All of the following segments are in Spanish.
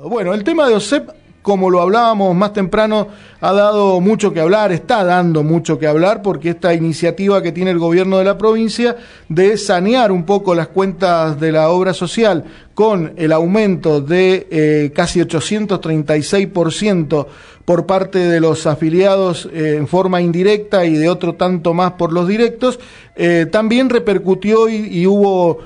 Bueno, el tema de OSEP, como lo hablábamos más temprano, ha dado mucho que hablar, está dando mucho que hablar, porque esta iniciativa que tiene el gobierno de la provincia de sanear un poco las cuentas de la obra social con el aumento de eh, casi 836% por parte de los afiliados eh, en forma indirecta y de otro tanto más por los directos, eh, también repercutió y, hubo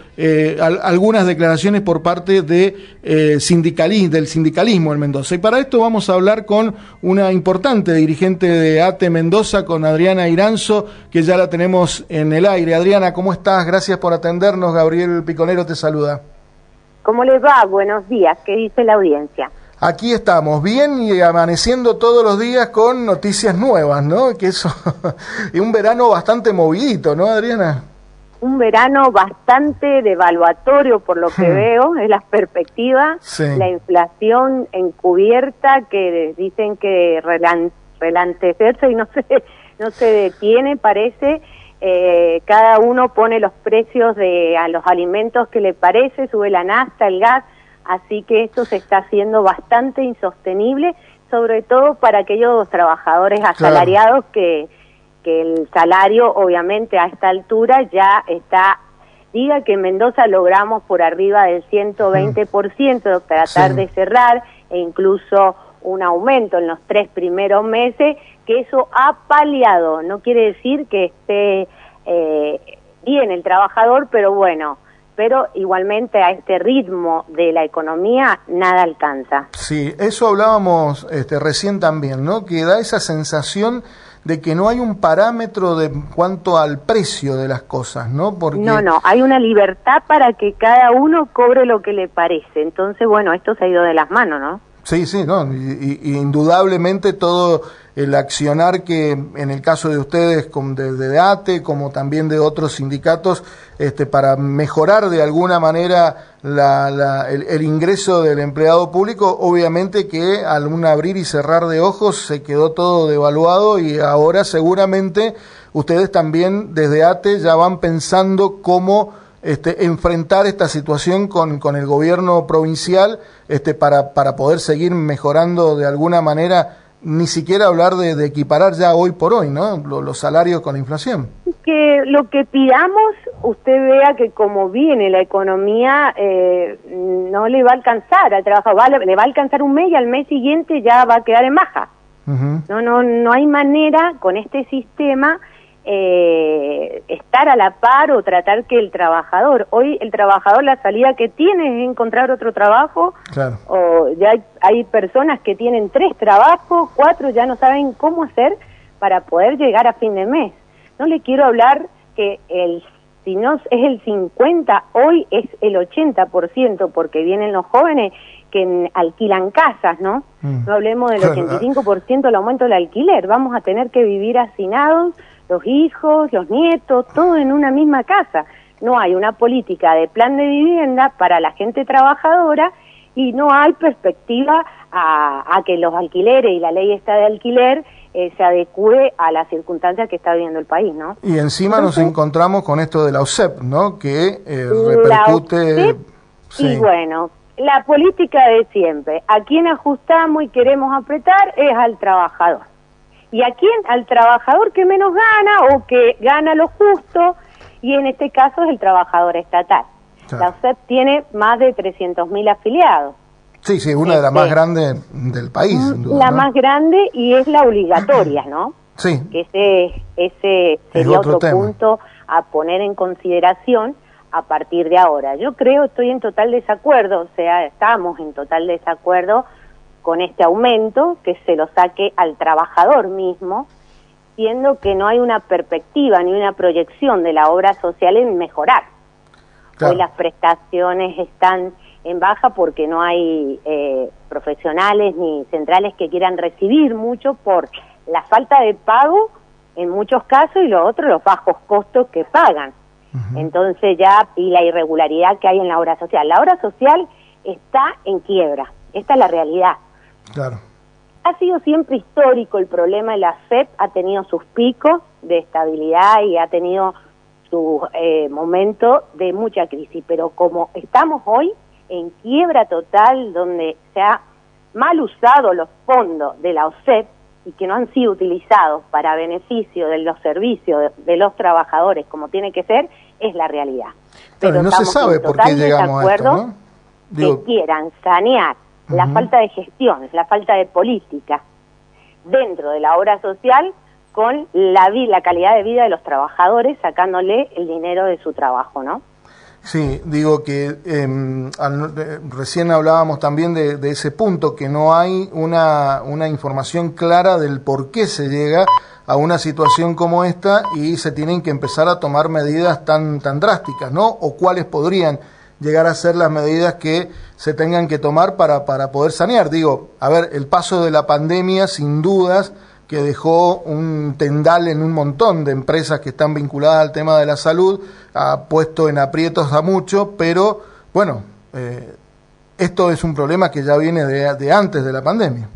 algunas declaraciones por parte del sindicalismo en Mendoza. Y para esto vamos a hablar con una importante dirigente de ATE Mendoza, con Adriana Iranzo, que ya la tenemos en el aire. Adriana, ¿cómo estás? Gracias por atendernos. Gabriel Piconero te saluda. ¿Cómo les va? Buenos días. ¿Qué dice la audiencia? Aquí estamos, bien y amaneciendo todos los días con noticias nuevas, ¿no? Que eso, y un verano bastante movidito, ¿no, Adriana? Un verano bastante devaluatorio por lo que hmm. veo, es la perspectiva, la inflación encubierta que dicen que relantecerse y no se, no se detiene, parece. Eh, cada uno pone los precios de a los alimentos que le parece, sube la nafta, el gas, Así que esto se está haciendo bastante insostenible, sobre todo para aquellos trabajadores asalariados que, que el salario obviamente a esta altura ya está diga que en Mendoza logramos por arriba del 120% mm. tratar de cerrar e incluso un aumento en los tres primeros meses, que eso ha paliado, no quiere decir que esté eh, bien el trabajador, pero bueno, pero igualmente a este ritmo de la economía nada alcanza. Sí, eso hablábamos este, recién también, ¿no? Que da esa sensación de que no hay un parámetro de cuanto al precio de las cosas, ¿no? Porque... No, no, hay una libertad para que cada uno cobre lo que le parece. Entonces, bueno, esto se ha ido de las manos, ¿no? Sí, sí, no, y, indudablemente todo el accionar que en el caso de ustedes de, de, ATE como también de otros sindicatos este, para mejorar de alguna manera la, el, ingreso del empleado público, obviamente que al un abrir y cerrar de ojos se quedó todo devaluado y ahora seguramente ustedes también desde ATE ya van pensando cómo este, enfrentar esta situación con, con el gobierno provincial este, para, para poder seguir mejorando de alguna manera, ni siquiera hablar de, equiparar ya hoy por hoy, ¿no? Los, salarios con la inflación. Que lo que pidamos, usted vea que como viene la economía, eh, no le va a alcanzar al trabajo, le va a alcanzar un mes y al mes siguiente ya va a quedar en baja. No, no, no hay manera con este sistema eh, estar a la par o tratar que el trabajador, hoy el trabajador la salida que tiene es encontrar otro trabajo, o ya hay, personas que tienen tres trabajos, cuatro ya no saben cómo hacer para poder llegar a fin de mes. No le quiero hablar que el si no es el 50, hoy es el 80%, porque vienen los jóvenes que alquilan casas, ¿no? Mm. No hablemos del 85% del aumento del alquiler, vamos a tener que vivir hacinados los hijos, los nietos, todo en una misma casa. No hay una política de plan de vivienda para la gente trabajadora y no hay perspectiva a, que los alquileres y la ley esta de alquiler eh, se adecue a las circunstancias que está viviendo el país, ¿no? Y encima nos encontramos con esto de la OSEP, ¿no? Que eh, repercute... Y bueno, la política de siempre. A quien ajustamos y queremos apretar es al trabajador. ¿Y a quién? Al trabajador que menos gana o que gana lo justo, y en este caso es el trabajador estatal. La OSEP tiene más de 300.000 afiliados. Sí, sí, una de las más este, grandes del país. la más grande y es la obligatoria, ¿no? Sí. Que ese, ese sería otro, punto a poner en consideración a partir de ahora. Yo creo, estoy en total desacuerdo, o sea, estamos en total desacuerdo con este aumento, que se lo saque al trabajador mismo, siendo que no hay una perspectiva ni una proyección de la obra social en mejorar. Hoy las prestaciones están en baja porque no hay eh, profesionales ni centrales que quieran recibir mucho por la falta de pago en muchos casos y lo otro los bajos costos que pagan. Entonces ya, y la irregularidad que hay en la obra social. La obra social está en quiebra, esta es la realidad. Claro. Ha sido siempre histórico el problema de la FEP, ha tenido sus picos de estabilidad y ha tenido su eh, momento de mucha crisis, pero como estamos hoy, en quiebra total, donde se ha mal usado los fondos de la OSEP y que no han sido utilizados para beneficio de los servicios de, los trabajadores como tiene que ser, es la realidad. Pero no se sabe por qué llegamos a esto, ¿no? que quieran sanear la falta de gestión, la falta de política dentro de la obra social con la, la calidad de vida de los trabajadores, sacándole el dinero de su trabajo, ¿no? Sí, digo que em, recién hablábamos también de, ese punto, que no hay una, una información clara del por qué se llega a una situación como esta y se tienen que empezar a tomar medidas tan, tan drásticas, ¿no? O cuáles podrían llegar a ser las medidas que se tengan que tomar para, para poder sanear. Digo, a ver, el paso de la pandemia, sin dudas, que dejó un tendal en un montón de empresas que están vinculadas al tema de la salud, ha puesto en aprietos a muchos, pero bueno, eh, esto es un problema que ya viene de, antes de la pandemia.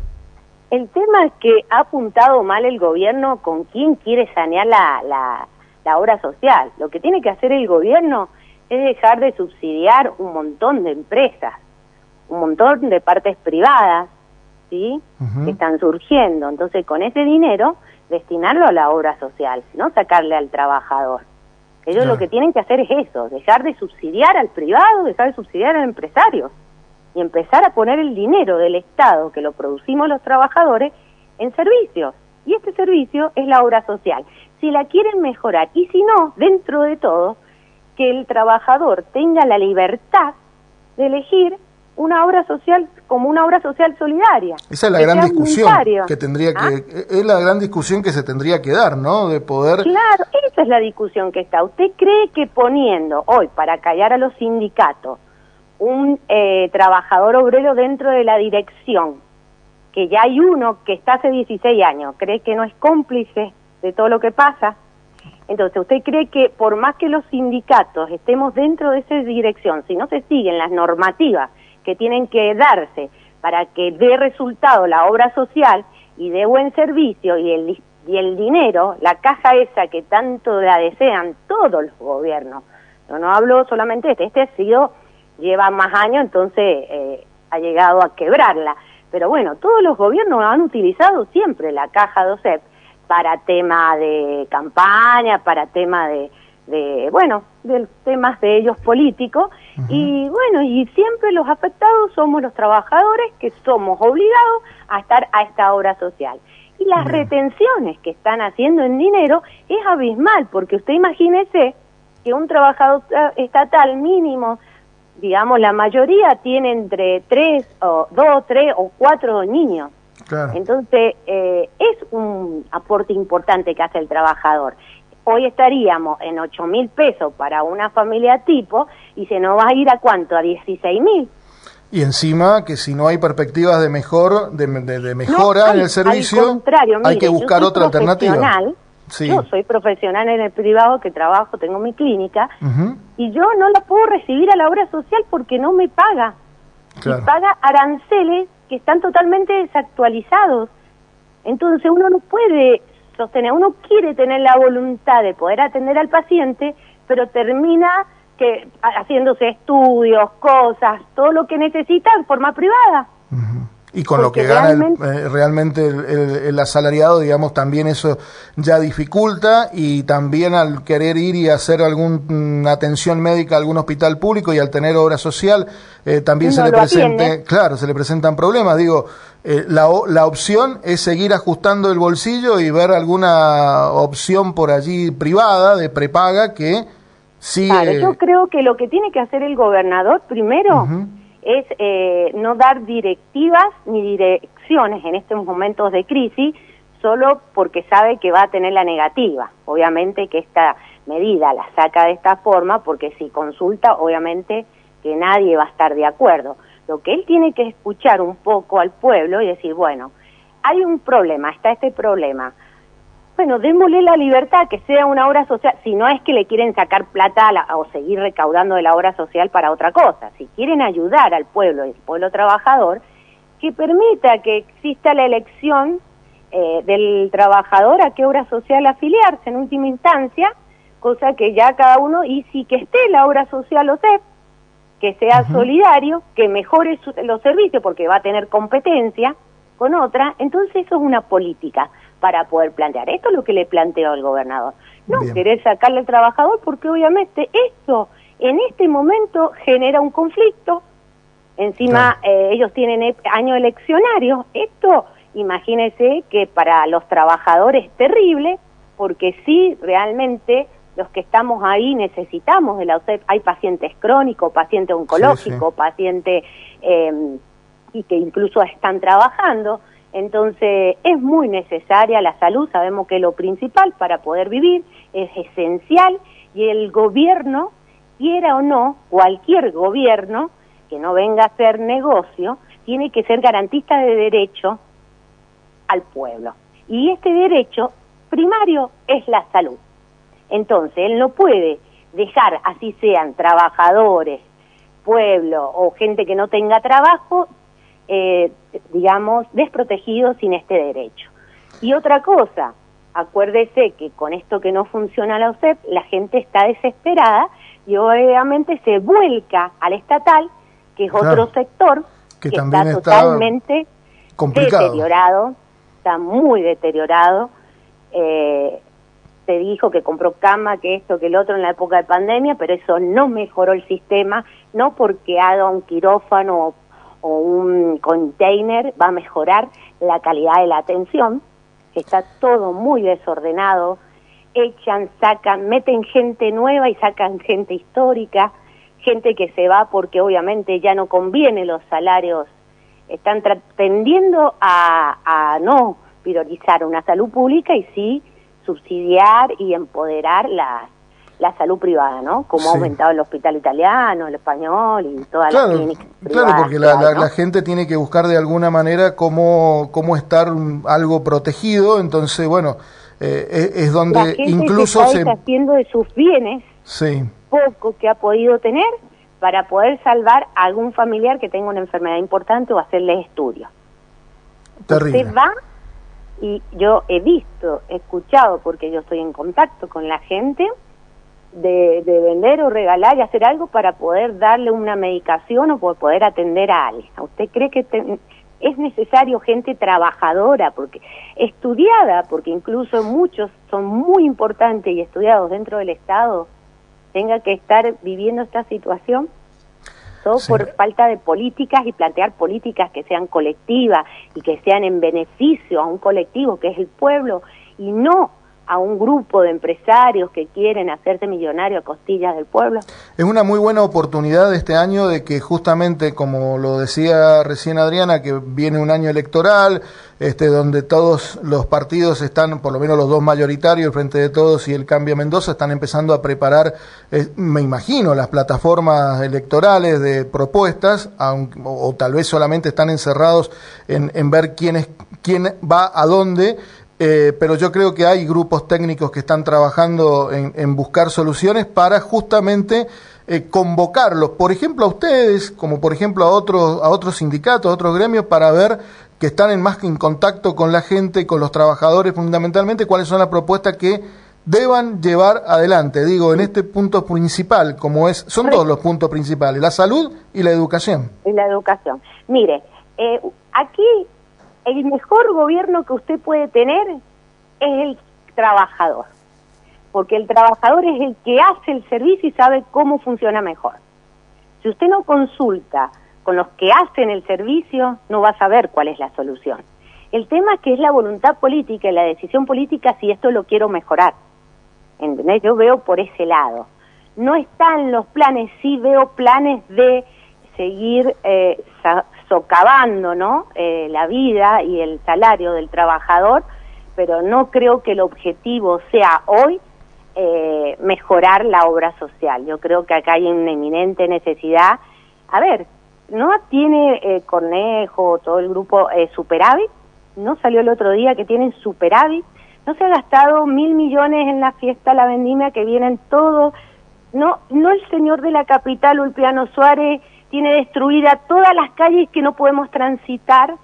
El tema es que ha apuntado mal el gobierno con quién quiere sanear la, la, la obra social. Lo que tiene que hacer el gobierno es dejar de subsidiar un montón de empresas, un montón de partes privadas ¿sí? que están surgiendo. Entonces, con ese dinero, destinarlo a la obra social, no sacarle al trabajador. Ellos lo que tienen que hacer es eso, dejar de subsidiar al privado, dejar de subsidiar al empresario y empezar a poner el dinero del Estado, que lo producimos los trabajadores, en servicios. Y este servicio es la obra social. Si la quieren mejorar y si no, dentro de todo, que el trabajador tenga la libertad de elegir una obra social como una obra social solidaria. Esa es la gran discusión que tendría que ¿Ah? es la gran discusión que se tendría que dar, ¿no? De poder Claro, esa es la discusión que está. ¿Usted cree que poniendo hoy para callar a los sindicatos un eh, trabajador obrero dentro de la dirección, que ya hay uno que está hace 16 años, cree que no es cómplice de todo lo que pasa? Entonces, ¿usted cree que por más que los sindicatos estemos dentro de esa dirección, si no se siguen las normativas que tienen que darse para que dé resultado la obra social y dé buen servicio y el, y el dinero, la caja esa que tanto la desean todos los gobiernos. Yo no hablo solamente de este, este ha sido, lleva más años, entonces eh, ha llegado a quebrarla. Pero bueno, todos los gobiernos han utilizado siempre la caja de OSEP para tema de campaña, para tema de, de bueno, de temas de ellos políticos y bueno, y siempre los afectados somos los trabajadores que somos obligados a estar a esta obra social. Y las retenciones que están haciendo en dinero es abismal, porque usted imagínese que un trabajador estatal mínimo, digamos, la mayoría tiene entre tres o dos, tres o cuatro niños. Entonces, eh, es un aporte importante que hace el trabajador hoy estaríamos en 8 mil pesos para una familia tipo y se nos va a ir a cuánto, a 16 mil. Y encima que si no hay perspectivas de mejor, de, mejora en el servicio, hay que buscar otra alternativa. Yo soy profesional en el privado que trabajo, tengo mi clínica y yo no la puedo recibir a la obra social porque no me paga. Y paga aranceles que están totalmente desactualizados. Entonces uno no puede sostener. Uno quiere tener la voluntad de poder atender al paciente, pero termina que haciéndose estudios, cosas, todo lo que necesita en forma privada. Y con lo que gana eh, realmente el, asalariado, digamos, también eso ya dificulta y también al querer ir y hacer alguna atención médica a algún hospital público y al tener obra social, eh, también se le presente, claro, se le presentan problemas. Digo, eh, la, la opción es seguir ajustando el bolsillo y ver alguna opción por allí privada de prepaga que sí. Claro, yo creo que lo que tiene que hacer el gobernador primero es eh, no dar directivas ni direcciones en estos momentos de crisis solo porque sabe que va a tener la negativa. Obviamente que esta medida la saca de esta forma porque si consulta, obviamente que nadie va a estar de acuerdo. Lo que él tiene que escuchar un poco al pueblo y decir, bueno, hay un problema, está este problema bueno, démosle la libertad que sea una obra social, si no es que le quieren sacar plata o seguir recaudando de la obra social para otra cosa, si quieren ayudar al pueblo al pueblo trabajador, que permita que exista la elección eh, del trabajador a qué obra social afiliarse en última instancia, cosa que ya cada uno, y si que esté la obra social o SEP, que sea solidario, que mejore los servicios porque va a tener competencia con otra, entonces eso es una política para poder plantear. Esto es lo que le planteó al gobernador. No querer sacarle al trabajador porque obviamente esto en este momento genera un conflicto. Encima eh, ellos tienen e, año eleccionario. Esto, imagínense que para los trabajadores es terrible porque sí, realmente los que estamos ahí necesitamos de la UCEP. Hay pacientes crónicos, pacientes oncológicos, pacientes eh, y que incluso están trabajando. Entonces es muy necesaria la salud, sabemos que lo principal para poder vivir, es esencial y el gobierno, quiera o no, cualquier gobierno que no venga a hacer negocio, tiene que ser garantista de derecho al pueblo. Y este derecho primario es la salud. Entonces, él no puede dejar, así sean trabajadores, pueblo o gente que no tenga trabajo, eh, digamos, desprotegidos sin este derecho. Y otra cosa, acuérdese que con esto que no funciona la OSEP, la gente está desesperada y obviamente se vuelca al estatal, que es otro sector que, está totalmente deteriorado, está muy deteriorado. Eh, se dijo que compró cama, que esto, que el otro en la época de pandemia, pero eso no mejoró el sistema, no porque haga un quirófano o un container va a mejorar la calidad de la atención, está todo muy desordenado, echan, sacan, meten gente nueva y sacan gente histórica, gente que se va porque obviamente ya no conviene los salarios, están tendiendo a, a no priorizar una salud pública y sí subsidiar y empoderar las la salud privada, ¿no? Como ha aumentado el hospital italiano, el español y todas las clínicas Claro, porque la, gente tiene que buscar de alguna manera cómo, cómo estar algo protegido, entonces, bueno, eh, es, donde la gente incluso se está haciendo de sus bienes sí. poco que ha podido tener para poder salvar a algún familiar que tenga una enfermedad importante o hacerle estudios. Terrible. Usted va y yo he visto, he escuchado, porque yo estoy en contacto con la gente, de, vender o regalar y hacer algo para poder darle una medicación o poder atender a alguien. ¿Usted cree que es necesario gente trabajadora, porque estudiada, porque incluso muchos son muy importantes y estudiados dentro del Estado, tenga que estar viviendo esta situación? Todo por falta de políticas y plantear políticas que sean colectivas y que sean en beneficio a un colectivo que es el pueblo y no a un grupo de empresarios que quieren hacerse millonarios a costillas del pueblo. Es una muy buena oportunidad este año de que justamente, como lo decía recién Adriana, que viene un año electoral, este, donde todos los partidos están, por lo menos los dos mayoritarios, el Frente de Todos y el Cambio Mendoza, están empezando a preparar, eh, me imagino, las plataformas electorales de propuestas, o, tal vez solamente están encerrados en, en ver quién, es, quién va a dónde eh, pero yo creo que hay grupos técnicos que están trabajando en, buscar soluciones para justamente eh, convocarlos, por ejemplo a ustedes, como por ejemplo a otros, a otros sindicatos, a otros gremios, para ver que están en más en contacto con la gente, con los trabajadores fundamentalmente, cuáles son las propuestas que deban llevar adelante. Digo, en este punto principal, como es, son dos los puntos principales, la salud y la educación. Y la educación. Mire, eh, aquí el mejor gobierno que usted puede tener es el trabajador, porque el trabajador es el que hace el servicio y sabe cómo funciona mejor. Si usted no consulta con los que hacen el servicio, no va a saber cuál es la solución. El tema es que es la voluntad política y la decisión política si esto lo quiero mejorar. ¿Entendés? Yo veo por ese lado. No están los planes, sí veo planes de seguir eh, socavando ¿no? Eh, la vida y el salario del trabajador, pero no creo que el objetivo sea hoy eh, mejorar la obra social. Yo creo que acá hay una eminente necesidad. A ver, ¿no tiene eh, Cornejo, todo el grupo eh, superávit? ¿No salió el otro día que tienen superávit? ¿No se ha gastado mil millones en la fiesta La Vendimia que vienen todos? ¿No, no el señor de la capital, Ulpiano Suárez, tiene destruida todas las calles que no podemos transitar,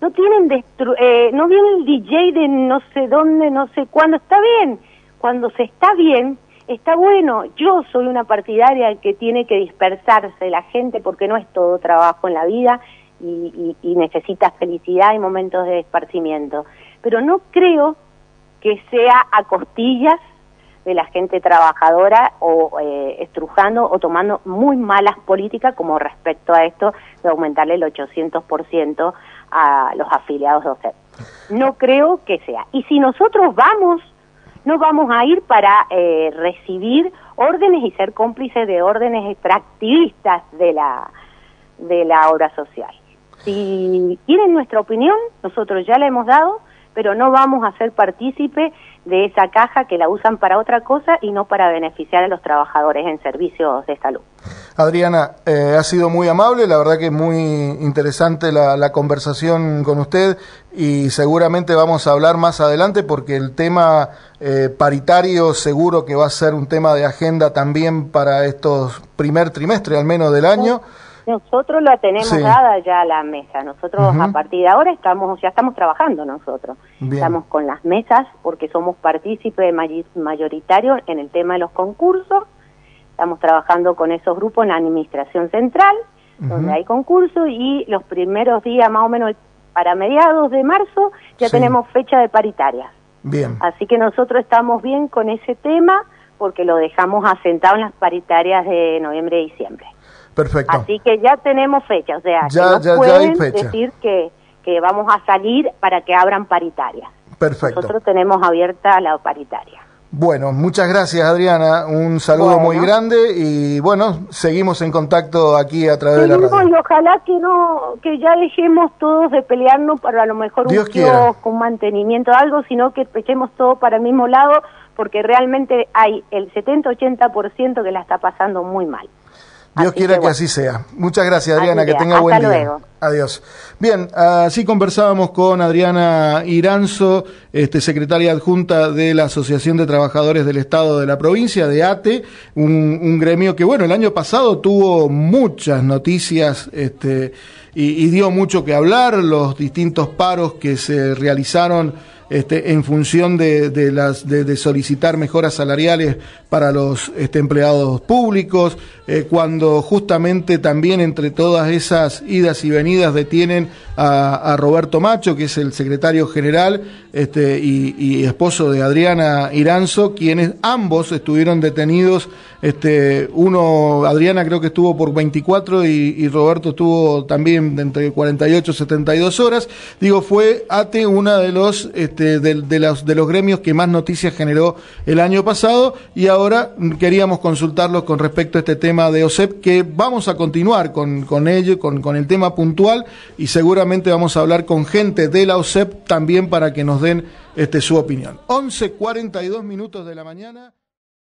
no tienen destru eh, no viene el DJ de no sé dónde, no sé cuándo, está bien, cuando se está bien, está bueno, yo soy una partidaria que tiene que dispersarse la gente porque no es todo trabajo en la vida y, y, necesita felicidad y momentos de esparcimiento. Pero no creo que sea a costillas de la gente trabajadora o eh, estrujando o tomando muy malas políticas como respecto a esto de aumentarle el 800% a los afiliados OCEP. No creo que sea. Y si nosotros vamos no vamos a ir para eh, recibir órdenes y ser cómplices de órdenes extractivistas de la, de la obra social. Si quieren nuestra opinión, nosotros ya la hemos dado, pero no vamos a ser partícipe de esa caja que la usan para otra cosa y no para beneficiar a los trabajadores en servicios de salud. Adriana, eh, ha sido muy amable, la verdad que es muy interesante la, conversación con usted y seguramente vamos a hablar más adelante porque el tema eh, paritario seguro que va a ser un tema de agenda también para estos primer trimestre al menos del año. Nosotros la tenemos dada ya a la mesa. Nosotros a partir de ahora estamos ya estamos trabajando nosotros. Estamos con las mesas porque somos partícipes mayoritarios en el tema de los concursos. Estamos trabajando con esos grupos en la administración central, donde hay concursos y los primeros días más o menos para mediados de marzo ya tenemos fecha de paritaria. Bien. Así que nosotros estamos bien con ese tema porque lo dejamos asentado en las paritarias de noviembre y diciembre. Perfecto. Así que ya tenemos fecha, o sea, ya, no pueden decir que, que vamos a salir para que abran paritarias. Perfecto. Nosotros tenemos abierta la paritaria. Bueno, muchas gracias Adriana, un saludo muy grande y bueno, seguimos en contacto aquí a través de la radio. Y ojalá que no, que ya dejemos todos de pelearnos para a lo mejor un kiosco, un mantenimiento, algo, sino que echemos todo para el mismo lado, porque realmente hay el 70-80% que la está pasando muy mal. Dios quiera que, así sea. Muchas gracias, Adriana. Que tenga buen día. Luego. Adiós. Bien, así conversábamos con Adriana Iranzo, este, secretaria adjunta de la Asociación de Trabajadores del Estado de la provincia, de ATE, un, gremio que, bueno, el año pasado tuvo muchas noticias este, y, y dio mucho que hablar, los distintos paros que se realizaron este, en función de, de las, de, solicitar mejoras salariales para los este, empleados públicos, eh, cuando justamente también entre todas esas idas y venidas detienen a, Roberto Macho, que es el secretario general este, y, esposo de Adriana Iranzo, quienes ambos estuvieron detenidos. Este, uno, Adriana creo que estuvo por 24 y, Roberto estuvo también de entre 48 y 72 horas. Digo, fue ATE una de los, este, de, los, de los gremios que más noticias generó el año pasado y ahora queríamos consultarlos con respecto a este tema de OSEP, que vamos a continuar con, con ello, con, con el tema puntual y seguramente vamos a hablar con gente de la OSEP también para que nos den este, su opinión. 11.42 minutos de la mañana.